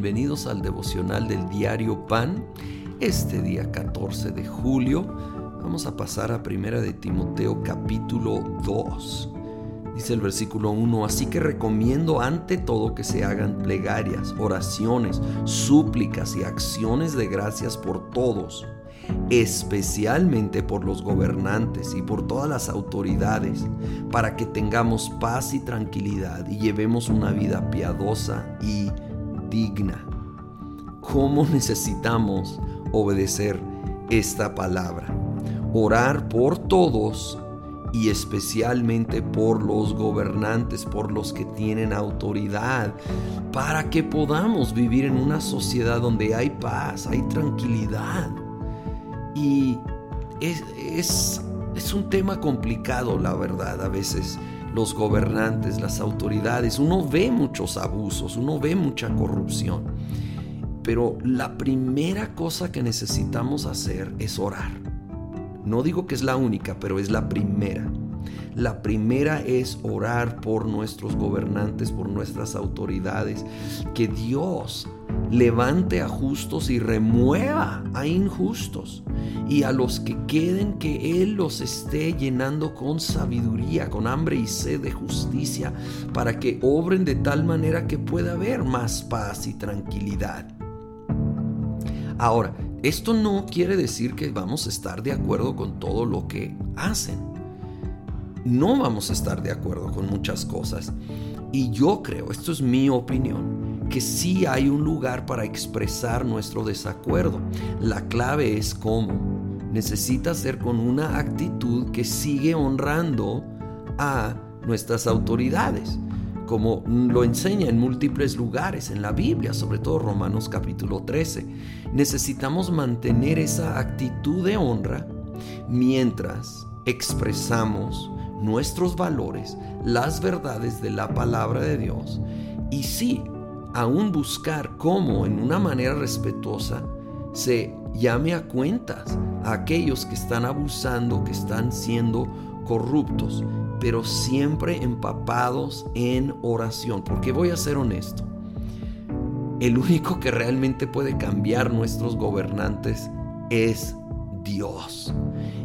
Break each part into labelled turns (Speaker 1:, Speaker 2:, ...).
Speaker 1: bienvenidos al devocional del diario Pan. Este día 14 de julio vamos a pasar a Primera de Timoteo capítulo 2. Dice el versículo 1, así que recomiendo ante todo que se hagan plegarias, oraciones, súplicas y acciones de gracias por todos especialmente por los gobernantes y por todas las autoridades, para que tengamos paz y tranquilidad y llevemos una vida piadosa y digna. ¿Cómo necesitamos obedecer esta palabra? Orar por todos y especialmente por los gobernantes, por los que tienen autoridad, para que podamos vivir en una sociedad donde hay paz, hay tranquilidad. Y es, es, un tema complicado, la verdad, a veces los gobernantes, las autoridades, uno ve muchos abusos, uno ve mucha corrupción. Pero la primera cosa que necesitamos hacer es orar. No digo que es la única, pero es la primera. La primera es orar por nuestros gobernantes, por nuestras autoridades, que Dios levante a justos y remueva a injustos y a los que queden que Él los esté llenando con sabiduría, con hambre y sed de justicia, para que obren de tal manera que pueda haber más paz y tranquilidad. Ahora, esto no quiere decir que vamos a estar de acuerdo con todo lo que hacen. No vamos a estar de acuerdo con muchas cosas. Y yo creo, esto es mi opinión, que sí hay un lugar para expresar nuestro desacuerdo. La clave es cómo necesita ser con una actitud que sigue honrando a nuestras autoridades, como lo enseña en múltiples lugares en la Biblia, sobre todo Romanos capítulo 13. Necesitamos mantener esa actitud de honra mientras expresamos nuestros valores, las verdades de la palabra de Dios y sí, aún buscar cómo en una manera respetuosa se llame a cuentas a aquellos que están abusando, que están siendo corruptos, pero siempre empapados en oración. Porque voy a ser honesto, el único que realmente puede cambiar nuestros gobernantes es Dios.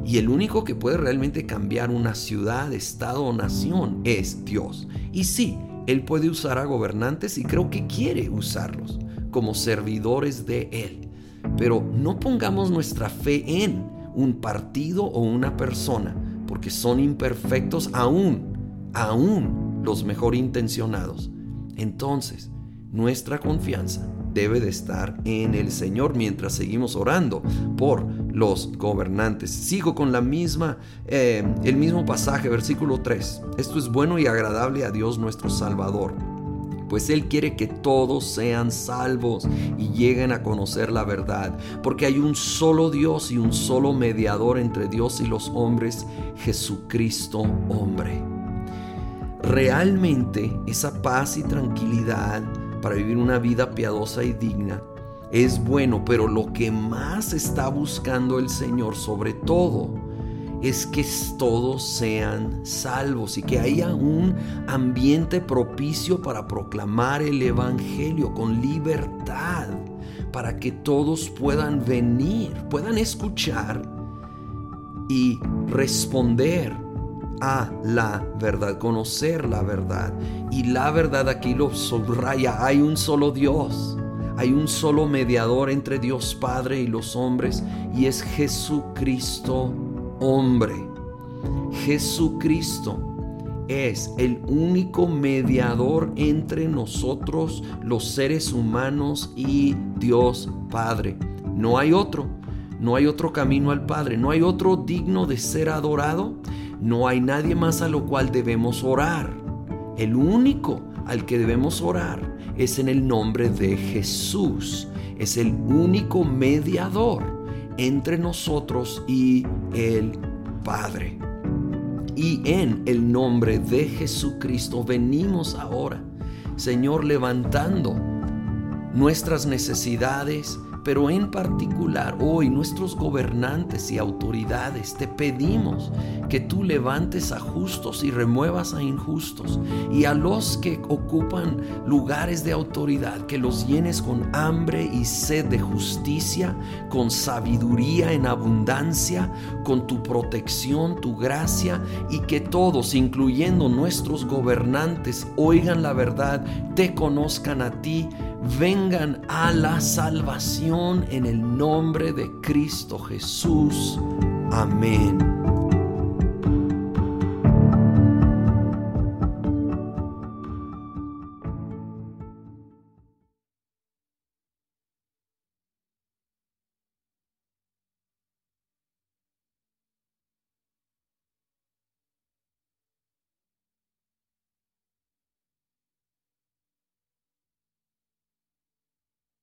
Speaker 1: Y el único que puede realmente cambiar una ciudad, estado o nación es Dios. Y sí, Él puede usar a gobernantes y creo que quiere usarlos como servidores de Él. Pero no pongamos nuestra fe en un partido o una persona, porque son imperfectos aún, aún los mejor intencionados. Entonces, nuestra confianza debe de estar en el Señor mientras seguimos orando por los gobernantes. Sigo con la misma, eh, el mismo pasaje, versículo 3. Esto es bueno y agradable a Dios nuestro Salvador pues Él quiere que todos sean salvos y lleguen a conocer la verdad, porque hay un solo Dios y un solo mediador entre Dios y los hombres, Jesucristo hombre. Realmente esa paz y tranquilidad para vivir una vida piadosa y digna es bueno, pero lo que más está buscando el Señor sobre todo es que todos sean salvos y que haya un ambiente propicio para proclamar el Evangelio con libertad, para que todos puedan venir, puedan escuchar y responder a la verdad, conocer la verdad. Y la verdad aquí lo subraya, hay un solo Dios. Hay un solo mediador entre Dios Padre y los hombres y es Jesucristo hombre. Jesucristo es el único mediador entre nosotros, los seres humanos y Dios Padre. No hay otro, no hay otro camino al Padre, no hay otro digno de ser adorado, no hay nadie más a lo cual debemos orar. El único al que debemos orar es en el nombre de Jesús. Es el único mediador entre nosotros y el Padre. Y en el nombre de Jesucristo venimos ahora, Señor, levantando nuestras necesidades pero en particular hoy nuestros gobernantes y autoridades te pedimos que tú levantes a justos y remuevas a injustos y a los que ocupan lugares de autoridad, que los llenes con hambre y sed de justicia, con sabiduría en abundancia, con tu protección, tu gracia y que todos, incluyendo nuestros gobernantes, oigan la verdad, te conozcan a ti, vengan a la salvación en el nombre de Cristo Jesús. Amén